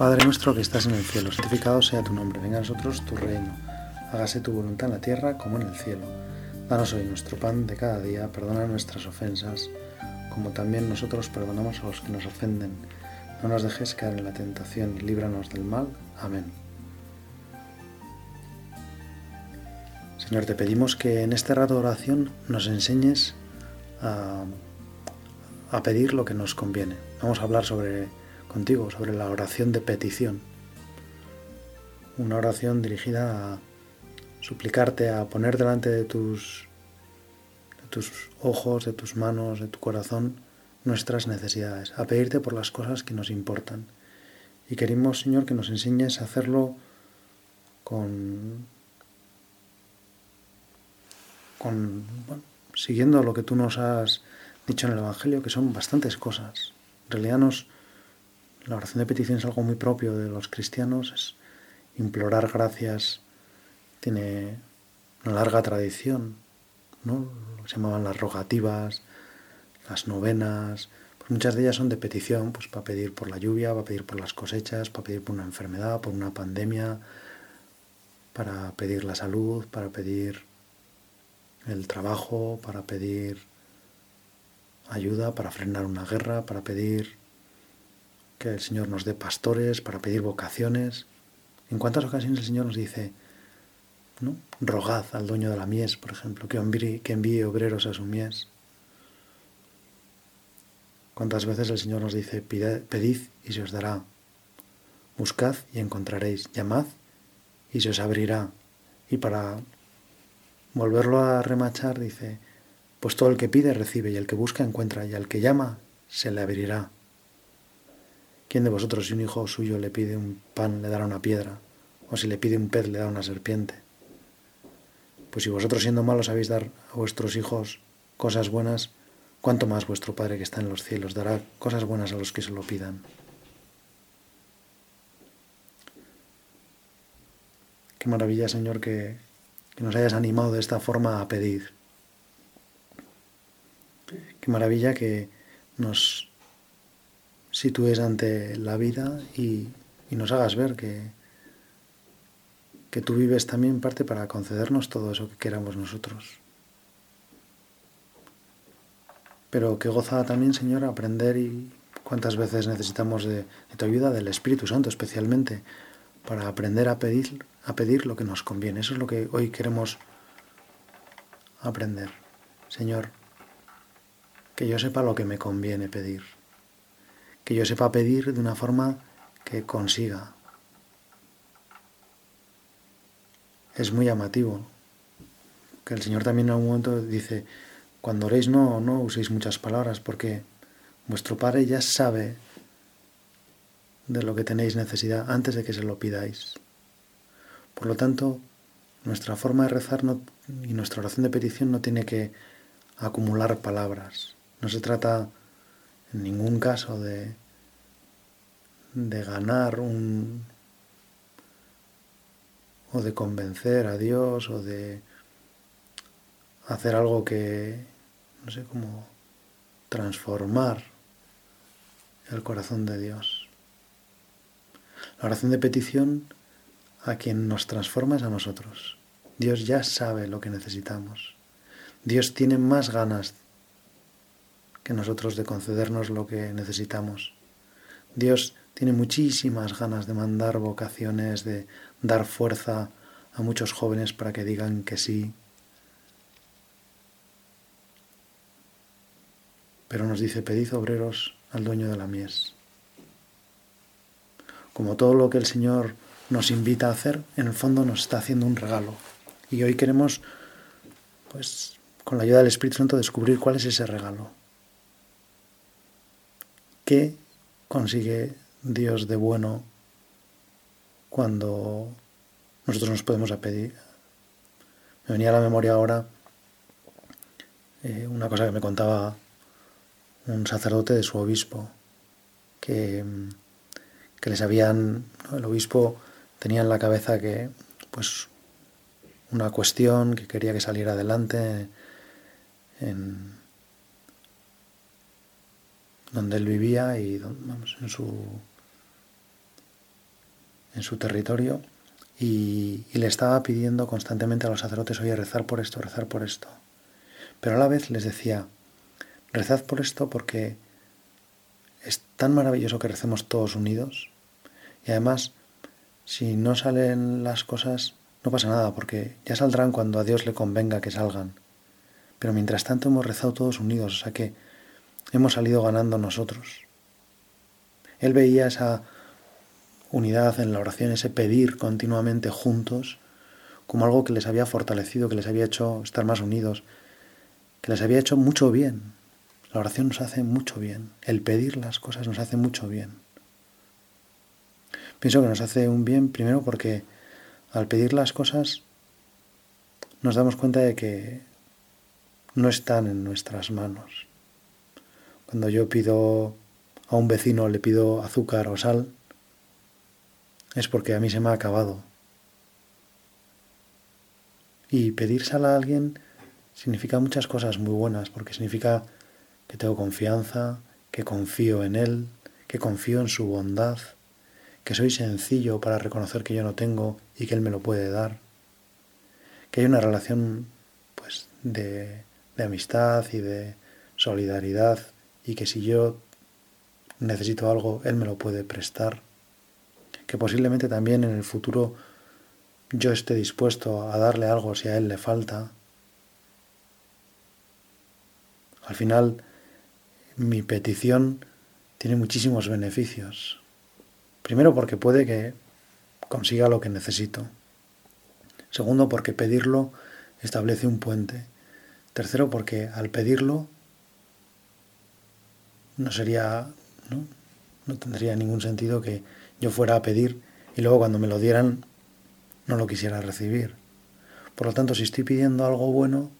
Padre nuestro que estás en el cielo, santificado sea tu nombre, venga a nosotros tu reino, hágase tu voluntad en la tierra como en el cielo. Danos hoy nuestro pan de cada día, perdona nuestras ofensas, como también nosotros perdonamos a los que nos ofenden. No nos dejes caer en la tentación y líbranos del mal. Amén. Señor, te pedimos que en este rato de oración nos enseñes a, a pedir lo que nos conviene. Vamos a hablar sobre contigo sobre la oración de petición. Una oración dirigida a suplicarte, a poner delante de tus, de tus ojos, de tus manos, de tu corazón, nuestras necesidades, a pedirte por las cosas que nos importan. Y queremos, Señor, que nos enseñes a hacerlo con, con siguiendo lo que tú nos has dicho en el Evangelio, que son bastantes cosas. En realidad nos, la oración de petición es algo muy propio de los cristianos, es implorar gracias, tiene una larga tradición, ¿no? Se llamaban las rogativas, las novenas, pues muchas de ellas son de petición, pues para pedir por la lluvia, para pedir por las cosechas, para pedir por una enfermedad, por una pandemia, para pedir la salud, para pedir el trabajo, para pedir ayuda, para frenar una guerra, para pedir que el Señor nos dé pastores para pedir vocaciones. ¿En cuántas ocasiones el Señor nos dice, ¿no? rogad al dueño de la mies, por ejemplo, que envíe, que envíe obreros a su mies? ¿Cuántas veces el Señor nos dice, pedid y se os dará? Buscad y encontraréis, llamad y se os abrirá. Y para volverlo a remachar dice, pues todo el que pide recibe y el que busca encuentra y al que llama se le abrirá. ¿Quién de vosotros si un hijo suyo le pide un pan le dará una piedra? ¿O si le pide un pez le dará una serpiente? Pues si vosotros siendo malos sabéis dar a vuestros hijos cosas buenas, ¿cuánto más vuestro Padre que está en los cielos dará cosas buenas a los que se lo pidan? Qué maravilla, Señor, que, que nos hayas animado de esta forma a pedir. Qué maravilla que nos sitúes ante la vida y, nos hagas ver que, que tú vives también parte para concedernos todo eso que queramos nosotros. Pero que goza también, Señor, aprender y cuántas veces necesitamos de, de, tu ayuda, del Espíritu Santo especialmente, para aprender a pedir, a pedir lo que nos conviene. Eso es lo que hoy queremos aprender. Señor, que yo sepa lo que me conviene pedir que yo sepa pedir de una forma que consiga. Es muy llamativo que el Señor también en algún momento dice, cuando oréis no, no uséis muchas palabras porque vuestro Padre ya sabe de lo que tenéis necesidad antes de que se lo pidáis. Por lo tanto, nuestra forma de rezar y nuestra oración de petición no tiene que acumular palabras. No se trata en ningún caso de, de ganar un o de convencer a Dios o de hacer algo que no sé cómo transformar el corazón de Dios. La oración de petición a quien nos transforma es a nosotros. Dios ya sabe lo que necesitamos. Dios tiene más ganas que nosotros de concedernos lo que necesitamos. Dios tiene muchísimas ganas de mandar vocaciones, de dar fuerza a muchos jóvenes para que digan que sí. Pero nos dice, pedid obreros al dueño de la mies. Como todo lo que el Señor nos invita a hacer, en el fondo nos está haciendo un regalo. Y hoy queremos, pues, con la ayuda del Espíritu Santo, descubrir cuál es ese regalo. ¿Qué consigue Dios de bueno cuando nosotros nos podemos pedir. Me venía a la memoria ahora eh, una cosa que me contaba un sacerdote de su obispo, que, que les habían, el obispo tenía en la cabeza que, pues, una cuestión que quería que saliera adelante en, donde él vivía y en su en su territorio y, le estaba pidiendo constantemente a los sacerdotes, oye, rezar por esto, rezar por esto. Pero a la vez les decía, rezad por esto porque es tan maravilloso que recemos todos unidos y además si no salen las cosas no pasa nada porque ya saldrán cuando a Dios le convenga que salgan. Pero mientras tanto hemos rezado todos unidos, o sea que hemos salido ganando nosotros. Él veía esa unidad en la oración, ese pedir continuamente juntos, como algo que les había fortalecido, que les había hecho estar más unidos, que les había hecho mucho bien. La oración nos hace mucho bien, el pedir las cosas nos hace mucho bien. Pienso que nos hace un bien primero porque al pedir las cosas nos damos cuenta de que no están en nuestras manos. Cuando yo pido a un vecino, le pido azúcar o sal, es porque a mí se me ha acabado. Y pedir sal a alguien significa muchas cosas muy buenas, porque significa que tengo confianza, que confío en él, que confío en su bondad, que soy sencillo para reconocer que yo no tengo y que él me lo puede dar, que hay una relación pues de, de amistad y de solidaridad y que si yo necesito algo, él me lo puede prestar que posiblemente también en el futuro yo esté dispuesto a darle algo si a él le falta. Al final, mi petición tiene muchísimos beneficios. Primero porque puede que consiga lo que necesito. Segundo porque pedirlo establece un puente. Tercero porque al pedirlo no sería, no, no tendría ningún sentido que yo fuera a pedir y luego cuando me lo dieran no lo quisiera recibir. Por lo tanto, si estoy pidiendo algo bueno,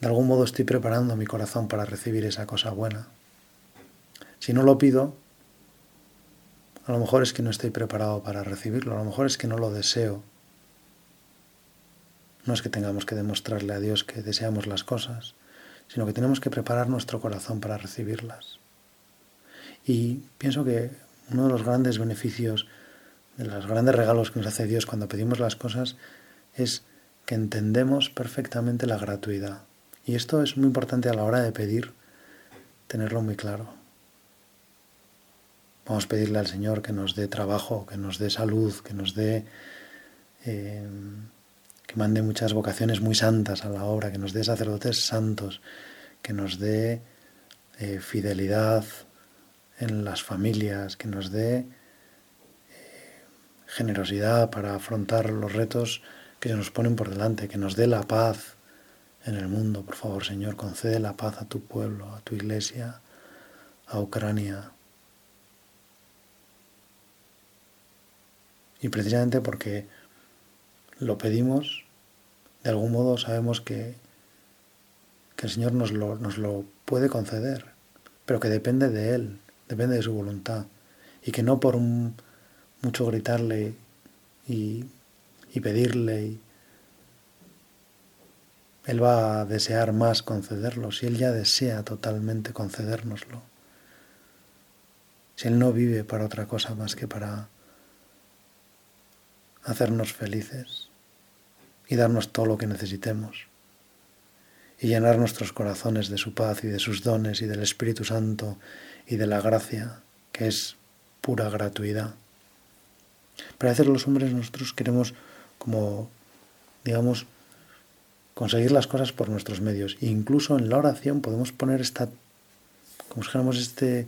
de algún modo estoy preparando mi corazón para recibir esa cosa buena. Si no lo pido, a lo mejor es que no estoy preparado para recibirlo, a lo mejor es que no lo deseo. No es que tengamos que demostrarle a Dios que deseamos las cosas, sino que tenemos que preparar nuestro corazón para recibirlas. Y pienso que uno de los grandes beneficios, de los grandes regalos que nos hace Dios cuando pedimos las cosas, es que entendemos perfectamente la gratuidad. Y esto es muy importante a la hora de pedir, tenerlo muy claro. Vamos a pedirle al Señor que nos dé trabajo, que nos dé salud, que nos dé... Eh, que mande muchas vocaciones muy santas a la obra, que nos dé sacerdotes santos, que nos dé eh, fidelidad, en las familias, que nos dé eh, generosidad para afrontar los retos que se nos ponen por delante, que nos dé la paz en el mundo. Por favor, Señor, concede la paz a tu pueblo, a tu iglesia, a Ucrania. Y precisamente porque lo pedimos, de algún modo sabemos que, que el Señor nos lo, nos lo puede conceder, pero que depende de Él depende de su voluntad. Y que no por mucho gritarle y, y pedirle, Él va a desear más concederlo, si Él ya desea totalmente concedérnoslo. Si Él no vive para otra cosa más que para hacernos felices y darnos todo lo que necesitemos y llenar nuestros corazones de su paz y de sus dones y del Espíritu Santo y de la gracia, que es pura gratuidad. Pero a veces los hombres nosotros queremos como, digamos, conseguir las cosas por nuestros medios. E incluso en la oración podemos poner esta, como este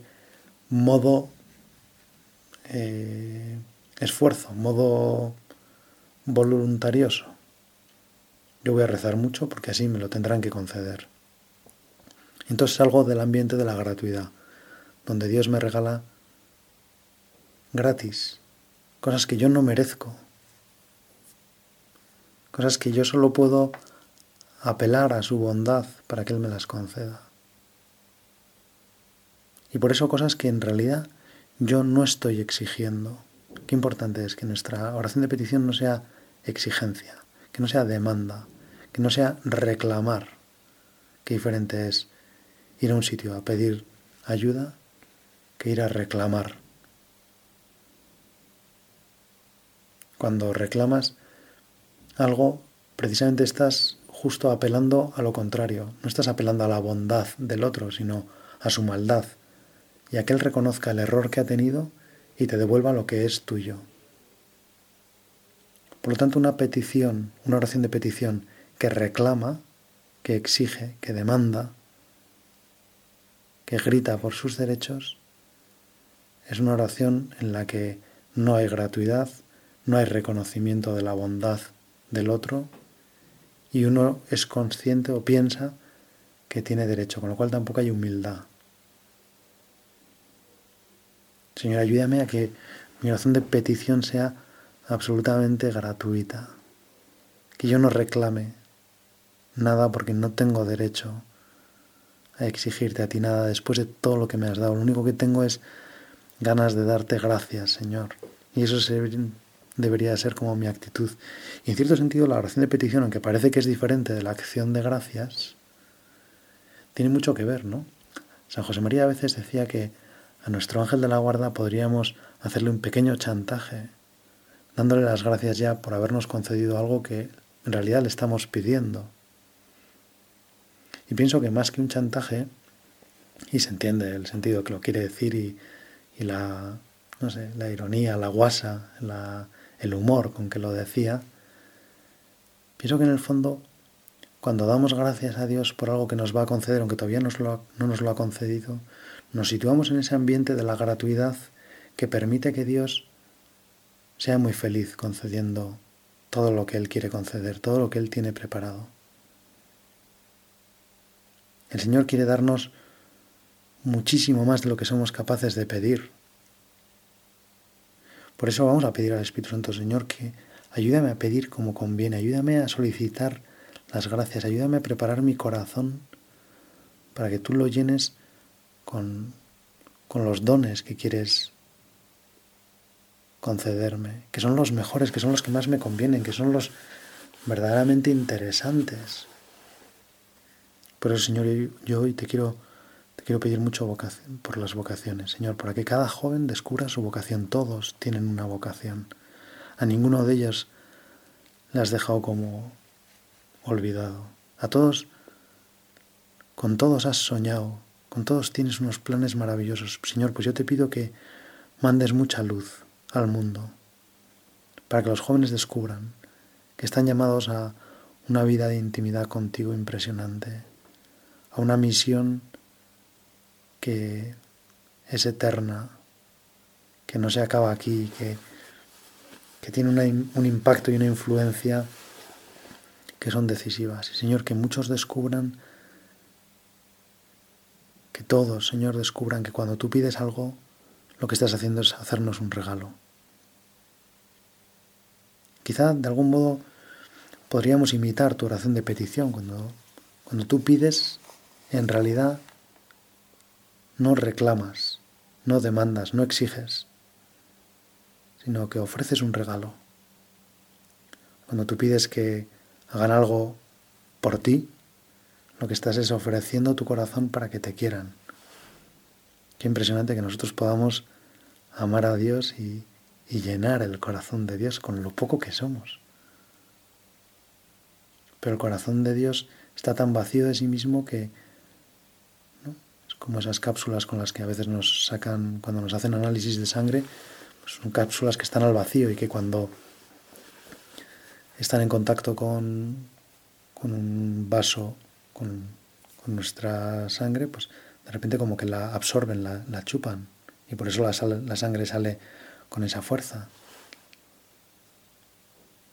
modo eh, esfuerzo, modo voluntarioso. Yo voy a rezar mucho porque así me lo tendrán que conceder. Entonces salgo del ambiente de la gratuidad donde Dios me regala gratis cosas que yo no merezco, cosas que yo solo puedo apelar a su bondad para que Él me las conceda. Y por eso cosas que en realidad yo no estoy exigiendo. Qué importante es que nuestra oración de petición no sea exigencia, que no sea demanda, que no sea reclamar. Qué diferente es ir a un sitio a pedir ayuda que ir a reclamar. Cuando reclamas algo, precisamente estás justo apelando a lo contrario. No estás apelando a la bondad del otro, sino a su maldad. Y a que él reconozca el error que ha tenido y te devuelva lo que es tuyo. Por lo tanto, una petición, una oración de petición que reclama, que exige, que demanda, que grita por sus derechos, es una oración en la que no hay gratuidad, no hay reconocimiento de la bondad del otro y uno es consciente o piensa que tiene derecho, con lo cual tampoco hay humildad. Señor, ayúdame a que mi oración de petición sea absolutamente gratuita, que yo no reclame nada porque no tengo derecho a exigirte a ti nada después de todo lo que me has dado. Lo único que tengo es ganas de darte gracias, Señor. Y eso debería ser como mi actitud. Y en cierto sentido la oración de petición, aunque parece que es diferente de la acción de gracias, tiene mucho que ver, ¿no? San José María a veces decía que a nuestro ángel de la guarda podríamos hacerle un pequeño chantaje, dándole las gracias ya por habernos concedido algo que en realidad le estamos pidiendo. Y pienso que más que un chantaje, y se entiende el sentido que lo quiere decir y, y la, no sé, la ironía, la guasa, el humor con que lo decía, pienso que en el fondo, cuando damos gracias a Dios por algo que nos va a conceder, aunque todavía no nos lo ha concedido, nos situamos en ese ambiente de la gratuidad que permite que Dios sea muy feliz concediendo todo lo que Él quiere conceder, todo lo que Él tiene preparado. El Señor quiere darnos muchísimo más de lo que somos capaces de pedir. Por eso vamos a pedir al Espíritu Santo, Señor, que ayúdame a pedir como conviene, ayúdame a solicitar las gracias, ayúdame a preparar mi corazón para que tú lo llenes con, con los dones que quieres concederme, que son los mejores, que son los que más me convienen, que son los verdaderamente interesantes. Por eso, Señor, yo hoy te quiero quiero pedir mucho por las vocaciones, Señor, para que cada joven descubra su vocación. Todos tienen una vocación. A ninguno de ellos le has dejado como olvidado. A todos, con todos has soñado, con todos tienes unos planes maravillosos. Señor, pues yo te pido que mandes mucha luz al mundo, para que los jóvenes descubran que están llamados a una vida de intimidad contigo impresionante, a una misión que es eterna, que no se acaba aquí, que, que tiene un impacto y una influencia que son decisivas. Y Señor, que muchos descubran, que todos, Señor, descubran que cuando tú pides algo, lo que estás haciendo es hacernos un regalo. Quizá de algún modo podríamos imitar tu oración de petición. Cuando, cuando tú pides, en realidad no reclamas, no demandas, no exiges, sino que ofreces un regalo. Cuando tú pides que hagan algo por ti, lo que estás es ofreciendo tu corazón para que te quieran. Qué impresionante que nosotros podamos amar a Dios y, llenar el corazón de Dios con lo poco que somos. Pero el corazón de Dios está tan vacío de sí mismo que como esas cápsulas con las que a veces nos sacan, cuando nos hacen análisis de sangre, pues son cápsulas que están al vacío y que cuando están en contacto con, con un vaso, con, nuestra sangre, pues de repente como que la absorben, la, chupan. Y por eso la sangre sale con esa fuerza.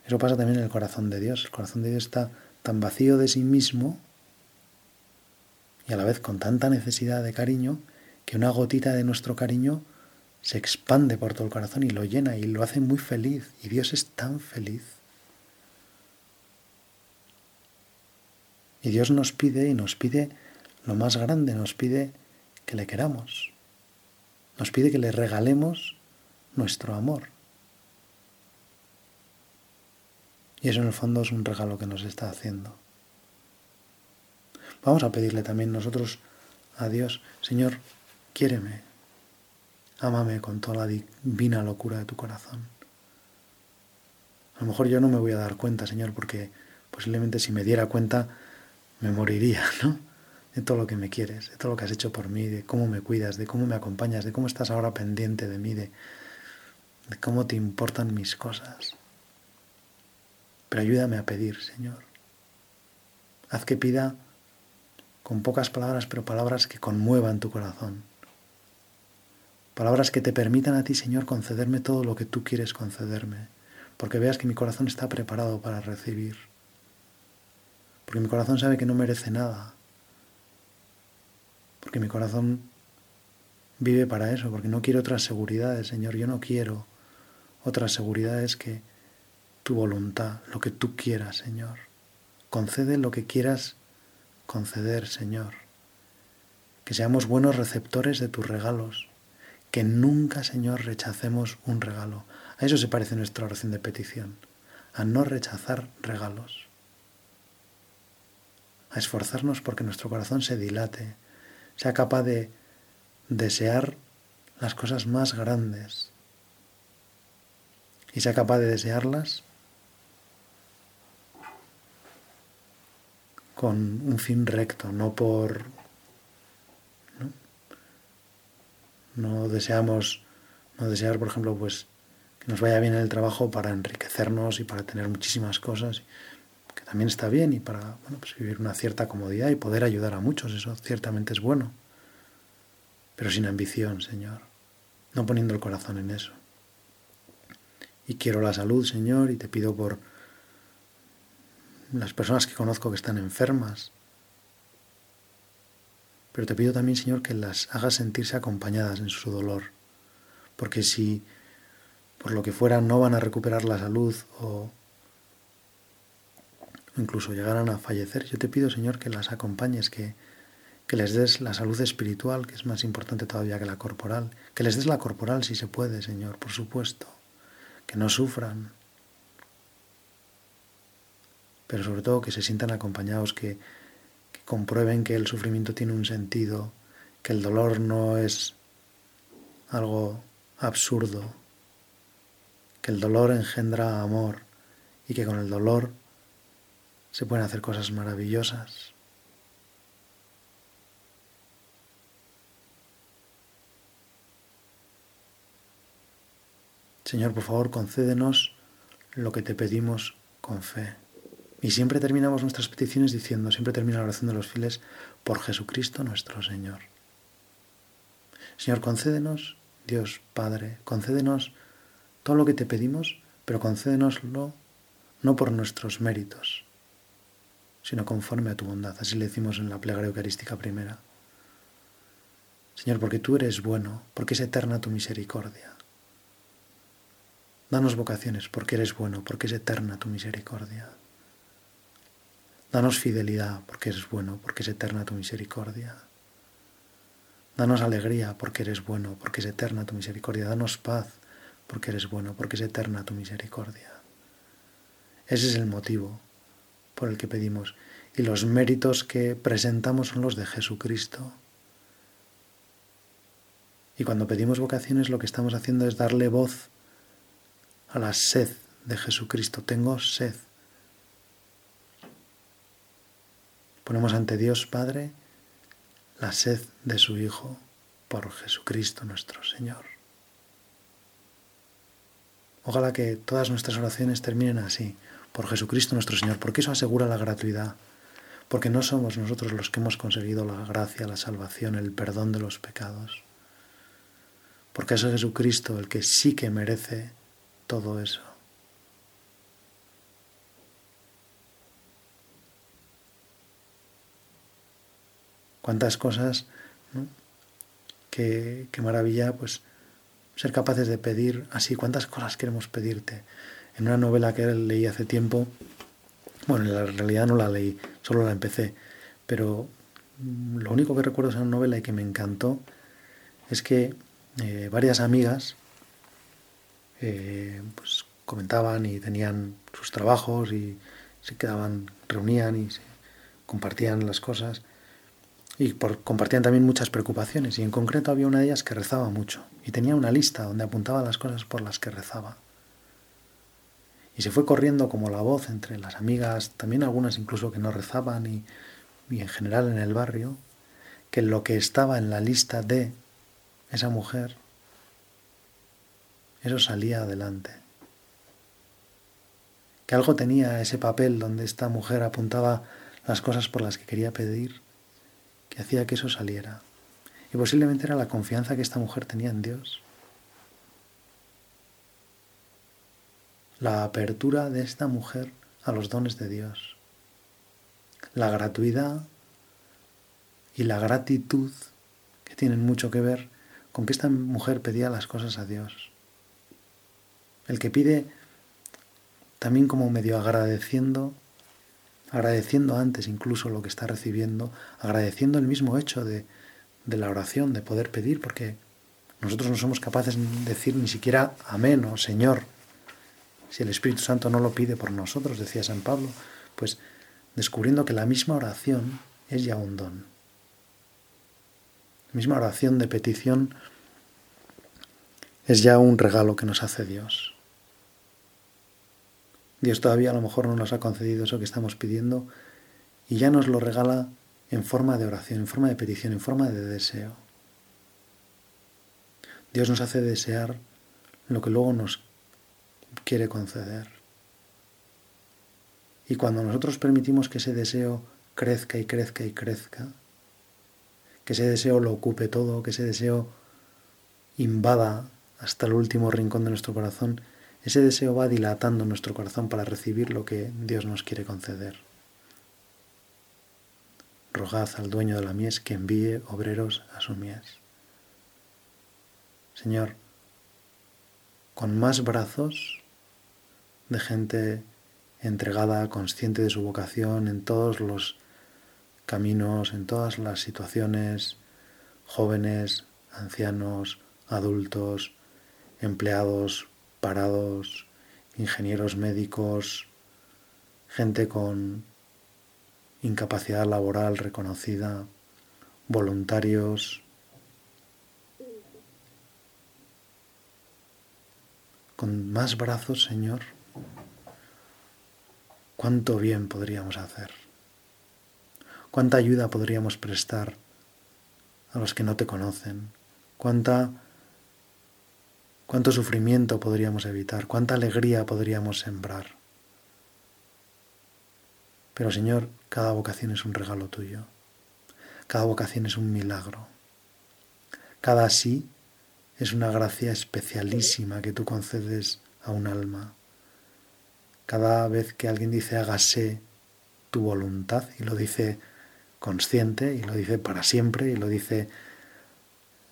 Eso pasa también en el corazón de Dios. El corazón de Dios está tan vacío de sí mismo y a la vez con tanta necesidad de cariño que una gotita de nuestro cariño se expande por todo el corazón y lo llena y lo hace muy feliz. Y Dios es tan feliz. Y Dios nos pide y nos pide lo más grande, nos pide que le queramos. Nos pide que le regalemos nuestro amor. Y eso en el fondo es un regalo que nos está haciendo. Vamos a pedirle también nosotros a Dios, Señor, quiéreme, ámame con toda la divina locura de tu corazón. A lo mejor yo no me voy a dar cuenta, Señor, porque posiblemente si me diera cuenta me moriría, ¿no? De todo lo que me quieres, de todo lo que has hecho por mí, de cómo me cuidas, de cómo me acompañas, de cómo estás ahora pendiente de mí, de, de cómo te importan mis cosas. Pero ayúdame a pedir, Señor. Haz que pida con pocas palabras, pero palabras que conmuevan tu corazón. Palabras que te permitan a ti, Señor, concederme todo lo que tú quieres concederme porque veas que mi corazón está preparado para recibir, porque mi corazón sabe que no merece nada, porque mi corazón vive para eso, porque no quiero otras seguridades, Señor, yo no quiero otras seguridades que tu voluntad, lo que tú quieras, Señor. Concede lo que quieras conceder, Señor. Que seamos buenos receptores de tus regalos, que nunca, Señor, rechacemos un regalo. A eso se parece nuestra oración de petición, a no rechazar regalos, a esforzarnos porque nuestro corazón se dilate, sea capaz de desear las cosas más grandes y sea capaz de desearlas con un fin recto, no por... No, deseamos, no desear, por ejemplo, pues nos vaya bien en el trabajo para enriquecernos y para tener muchísimas cosas, que también está bien, y para bueno, pues vivir una cierta comodidad y poder ayudar a muchos, eso ciertamente es bueno, pero sin ambición, Señor, no poniendo el corazón en eso. Y quiero la salud, Señor, y te pido por las personas que conozco que están enfermas, pero te pido también, Señor, que las hagas sentirse acompañadas en su dolor, porque si por lo que fuera no van a recuperar la salud o incluso llegaran a fallecer, yo te pido, Señor, que las acompañes, que, que les des la salud espiritual, que es más importante todavía que la corporal, que les des la corporal si se puede, Señor, por supuesto, que no sufran, pero sobre todo que se sientan acompañados, que, que comprueben que el sufrimiento tiene un sentido, que el dolor no es algo absurdo, que el dolor engendra amor y que con el dolor se pueden hacer cosas maravillosas. Señor, por favor, concédenos lo que te pedimos con fe. Y siempre terminamos nuestras peticiones diciendo, siempre termina la oración de los fieles, por Jesucristo nuestro Señor. Señor, concédenos, Dios Padre, concédenos todo lo que te pedimos, pero concédenoslo no por nuestros méritos, sino conforme a tu bondad. Así le decimos en la plegaria eucarística primera. Señor, porque tú eres bueno, porque es eterna tu misericordia. Danos vocaciones, porque eres bueno, porque es eterna tu misericordia. Danos fidelidad, porque eres bueno, porque es eterna tu misericordia. Danos alegría, porque eres bueno, porque es eterna tu misericordia. Danos paz, porque eres bueno, porque es eterna tu misericordia. Ese es el motivo por el que pedimos. Y los méritos que presentamos son los de Jesucristo. Y cuando pedimos vocaciones lo que estamos haciendo es darle voz la sed de Jesucristo. Tengo sed. Ponemos ante Dios Padre la sed de su Hijo por Jesucristo nuestro Señor. Ojalá que todas nuestras oraciones terminen así, por Jesucristo nuestro Señor, porque eso asegura la gratuidad, porque no somos nosotros los que hemos conseguido la gracia, la salvación, el perdón de los pecados, porque es Jesucristo el que sí que merece todo eso. Cuántas cosas, ¿no? qué, qué maravilla, pues ser capaces de pedir así, cuántas cosas queremos pedirte. En una novela que leí hace tiempo, bueno, en la realidad no la leí, solo la empecé, pero lo único que recuerdo de esa novela y que me encantó es que eh, varias amigas eh, pues comentaban y tenían sus trabajos y se quedaban, reunían y se compartían las cosas. Y por, compartían también muchas preocupaciones. Y en concreto había una de ellas que rezaba mucho. Y tenía una lista donde apuntaba las cosas por las que rezaba. Y se fue corriendo como la voz entre las amigas, también algunas incluso que no rezaban y, y en general en el barrio, que lo que estaba en la lista de esa mujer, eso salía adelante. Que algo tenía ese papel donde esta mujer apuntaba las cosas por las que quería pedir, que hacía que eso saliera. Y posiblemente era la confianza que esta mujer tenía en Dios. La apertura de esta mujer a los dones de Dios. La gratuidad y la gratitud que tienen mucho que ver con que esta mujer pedía las cosas a Dios. El que pide también como medio agradeciendo, agradeciendo antes incluso lo que está recibiendo, agradeciendo el mismo hecho de, de la oración, de poder pedir, porque nosotros no somos capaces de decir ni siquiera amén o Señor. Si el Espíritu Santo no lo pide por nosotros, decía San Pablo, pues descubriendo que la misma oración es ya un don misma oración de petición es ya un regalo que nos hace Dios. Dios todavía a lo mejor no nos ha concedido eso que estamos pidiendo y ya nos lo regala en forma de oración, en forma de petición, en forma de deseo. Dios nos hace desear lo que luego nos quiere conceder. Y cuando nosotros permitimos que ese deseo crezca y crezca y crezca, que ese deseo lo ocupe todo, que ese deseo invada hasta el último rincón de nuestro corazón, ese deseo va dilatando nuestro corazón para recibir lo que Dios nos quiere conceder. Rogad al dueño de la mies que envíe obreros a su mies. Señor, con más brazos de gente entregada, consciente de su vocación en todos los caminos, en todas las situaciones, jóvenes, ancianos, adultos, empleados, parados, ingenieros médicos, gente con incapacidad laboral reconocida, voluntarios, con más brazos, Señor, cuánto bien podríamos hacer. ¿Cuánta ayuda podríamos prestar a los que no te conocen? ¿Cuánta, ¿Cuánto sufrimiento podríamos evitar? ¿Cuánta alegría podríamos sembrar? Pero Señor, cada vocación es un regalo tuyo. Cada vocación es un milagro. Cada sí es una gracia especialísima que tú concedes a un alma. Cada vez que alguien dice hágase tu voluntad y lo dice consciente y lo dice para siempre y lo dice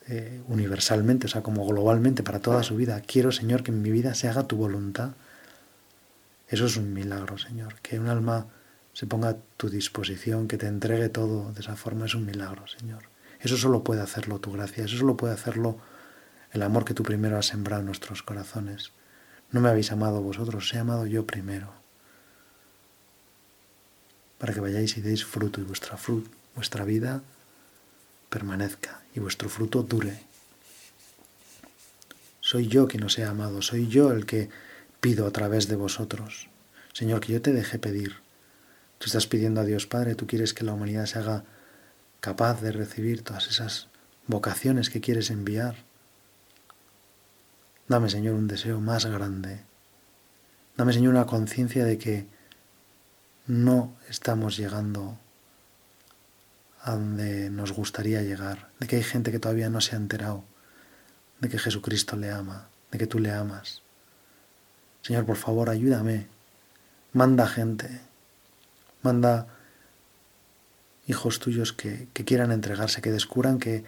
eh, universalmente, o sea, como globalmente para toda su vida. Quiero, Señor, que en mi vida se haga tu voluntad. Eso es un milagro, Señor. Que un alma se ponga a tu disposición, que te entregue todo de esa forma, es un milagro, Señor. Eso solo puede hacerlo tu gracia, eso solo puede hacerlo el amor que tú primero has sembrado en nuestros corazones. No me habéis amado vosotros, os he amado yo primero para que vayáis y deis fruto y vuestra, vuestra vida permanezca y vuestro fruto dure. Soy yo quien os he amado, soy yo el que pido a través de vosotros. Señor, que yo te deje pedir. Tú estás pidiendo a Dios Padre, tú quieres que la humanidad se haga capaz de recibir todas esas vocaciones que quieres enviar. Dame, Señor, un deseo más grande. Dame, Señor, una conciencia de que no estamos llegando a donde nos gustaría llegar, de que hay gente que todavía no se ha enterado de que Jesucristo le ama, de que tú le amas. Señor, por favor, ayúdame. Manda gente, manda hijos tuyos que, que quieran entregarse, que descubran que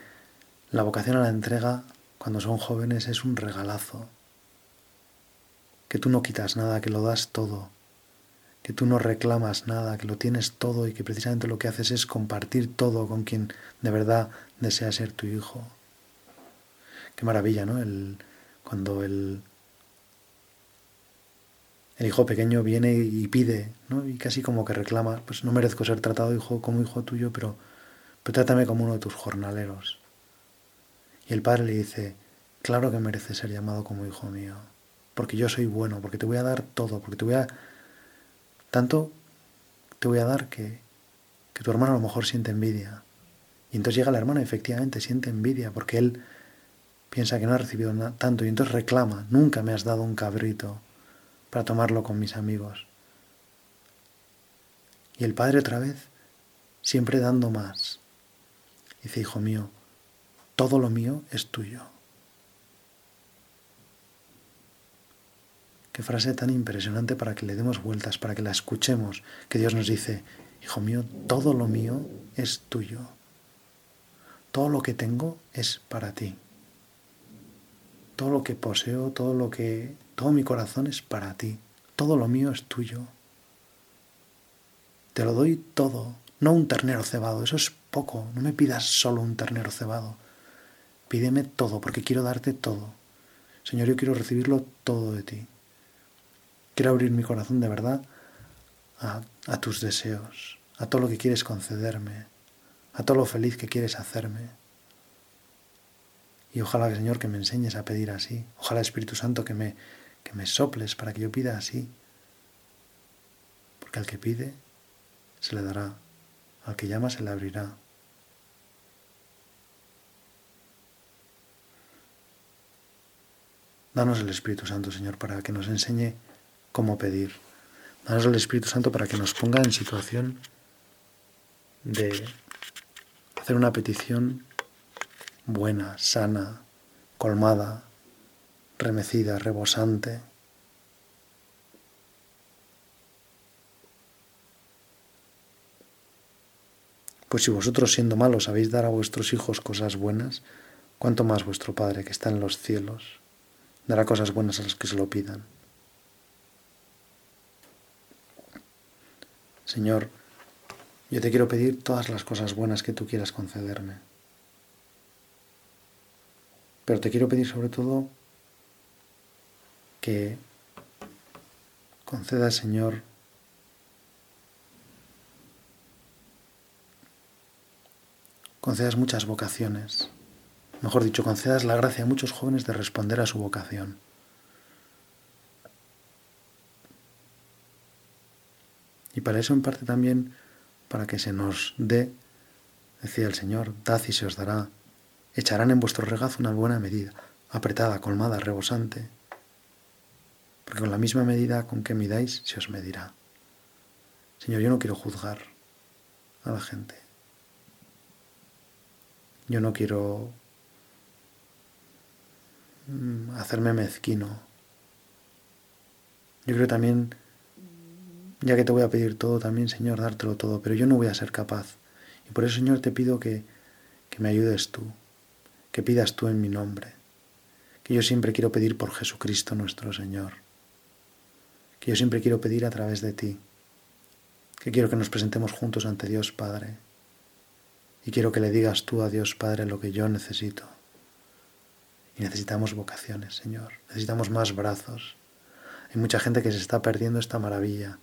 la vocación a la entrega cuando son jóvenes es un regalazo, que tú no quitas nada, que lo das todo que tú no reclamas nada, que lo tienes todo y que precisamente lo que haces es compartir todo con quien de verdad desea ser tu hijo. Qué maravilla, ¿no? El, cuando el, el hijo pequeño viene y pide, ¿no? Y casi como que reclama, pues no merezco ser tratado hijo como hijo tuyo, pero, pero trátame como uno de tus jornaleros. Y el padre le dice, claro que mereces ser llamado como hijo mío. porque yo soy bueno, porque te voy a dar todo, porque te voy a... Tanto te voy a dar que, que tu hermano a lo mejor siente envidia. Y entonces llega la hermana y efectivamente siente envidia porque él piensa que no ha recibido tanto y entonces reclama, nunca me has dado un cabrito para tomarlo con mis amigos. Y el padre otra vez, siempre dando más. Dice, hijo mío, todo lo mío es tuyo. Qué frase tan impresionante para que le demos vueltas, para que la escuchemos, que Dios nos dice, hijo mío, todo lo mío es tuyo. Todo lo que tengo es para ti. Todo lo que poseo, todo lo que todo mi corazón es para ti. Todo lo mío es tuyo. Te lo doy todo, no un ternero cebado, eso es poco, no me pidas solo un ternero cebado. Pídeme todo, porque quiero darte todo. Señor, yo quiero recibirlo todo de ti. Quiero abrir mi corazón de verdad a, tus deseos, a todo lo que quieres concederme, a todo lo feliz que quieres hacerme. Y ojalá, Señor, que me enseñes a pedir así. Ojalá, Espíritu Santo, que me, que me soples para que yo pida así. Porque al que pide, se le dará. Al que llama, se le abrirá. Danos el Espíritu Santo, Señor, para que nos enseñe cómo pedir. Danos el Espíritu Santo para que nos ponga en situación de hacer una petición buena, sana, colmada, remecida, rebosante. Pues si vosotros siendo malos sabéis dar a vuestros hijos cosas buenas, cuánto más vuestro Padre que está en los cielos dará cosas buenas a los que se lo pidan. Señor, yo te quiero pedir todas las cosas buenas que tú quieras concederme. Pero te quiero pedir sobre todo que concedas, Señor, concedas muchas vocaciones. Mejor dicho, concedas la gracia a muchos jóvenes de responder a su vocación. Y para eso en parte también, para que se nos dé, decía el Señor, dad y se os dará, echarán en vuestro regazo una buena medida, apretada, colmada, rebosante, porque con la misma medida con que midáis se os medirá. Señor, yo no quiero juzgar a la gente. Yo no quiero mm, hacerme mezquino. Yo creo también ya que te voy a pedir todo también, Señor, dártelo todo, pero yo no voy a ser capaz. Y por eso, Señor, te pido que, que me ayudes tú, que pidas tú en mi nombre, que yo siempre quiero pedir por Jesucristo nuestro Señor, que yo siempre quiero pedir a través de ti, que quiero que nos presentemos juntos ante Dios Padre, y quiero que le digas tú a Dios Padre lo que yo necesito. Y necesitamos vocaciones, Señor, necesitamos más brazos. Hay mucha gente que se está perdiendo esta maravilla,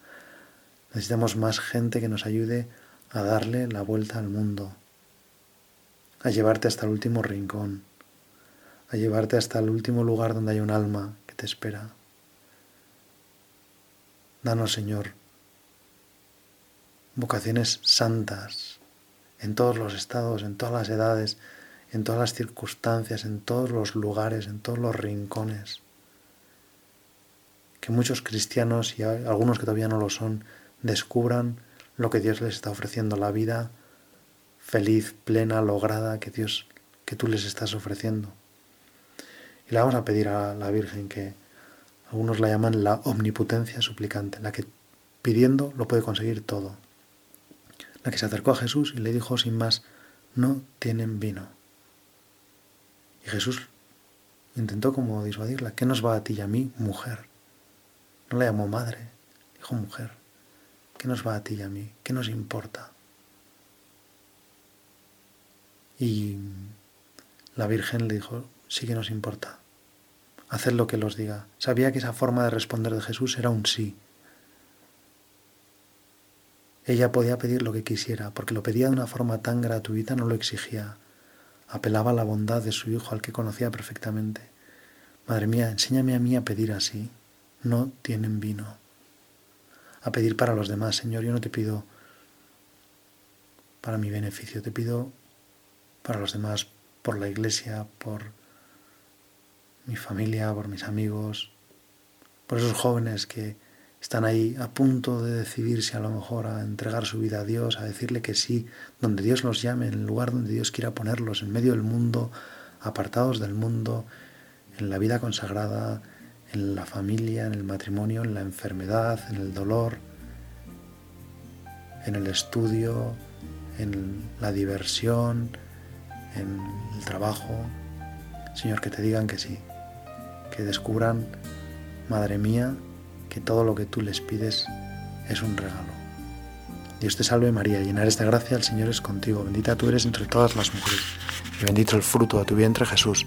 Necesitamos más gente que nos ayude a darle la vuelta al mundo, a llevarte hasta el último rincón, a llevarte hasta el último lugar donde hay un alma que te espera. Danos, Señor, vocaciones santas en todos los estados, en todas las edades, en todas las circunstancias, en todos los lugares, en todos los rincones. Que muchos cristianos y algunos que todavía no lo son, descubran lo que Dios les está ofreciendo, la vida feliz, plena, lograda que Dios, que tú les estás ofreciendo. Y le vamos a pedir a la Virgen que algunos la llaman la omnipotencia suplicante, la que pidiendo lo puede conseguir todo. La que se acercó a Jesús y le dijo sin más, no tienen vino. Y Jesús intentó como disuadirla, ¿qué nos va a ti y a mí, mujer? No la llamó madre, dijo mujer. ¿Qué nos va a ti y a mí? ¿Qué nos importa? Y la Virgen le dijo, sí que nos importa. Haced lo que los diga. Sabía que esa forma de responder de Jesús era un sí. Ella podía pedir lo que quisiera, porque lo pedía de una forma tan gratuita, no lo exigía. Apelaba a la bondad de su hijo, al que conocía perfectamente. Madre mía, enséñame a mí a pedir así. No tienen vino. A pedir para los demás, Señor. Yo no te pido para mi beneficio, te pido para los demás, por la iglesia, por mi familia, por mis amigos, por esos jóvenes que están ahí a punto de decidirse a lo mejor a entregar su vida a Dios, a decirle que sí, donde Dios los llame, en el lugar donde Dios quiera ponerlos, en medio del mundo, apartados del mundo, en la vida consagrada, en la familia, en el matrimonio, en la enfermedad, en el dolor, en el estudio, en la diversión, en el trabajo. Señor, que te digan que sí, que descubran, Madre mía, que todo lo que tú les pides es un regalo. Dios te salve María, llena eres de gracia, el Señor es contigo, bendita tú eres entre todas las mujeres, y bendito el fruto de tu vientre Jesús.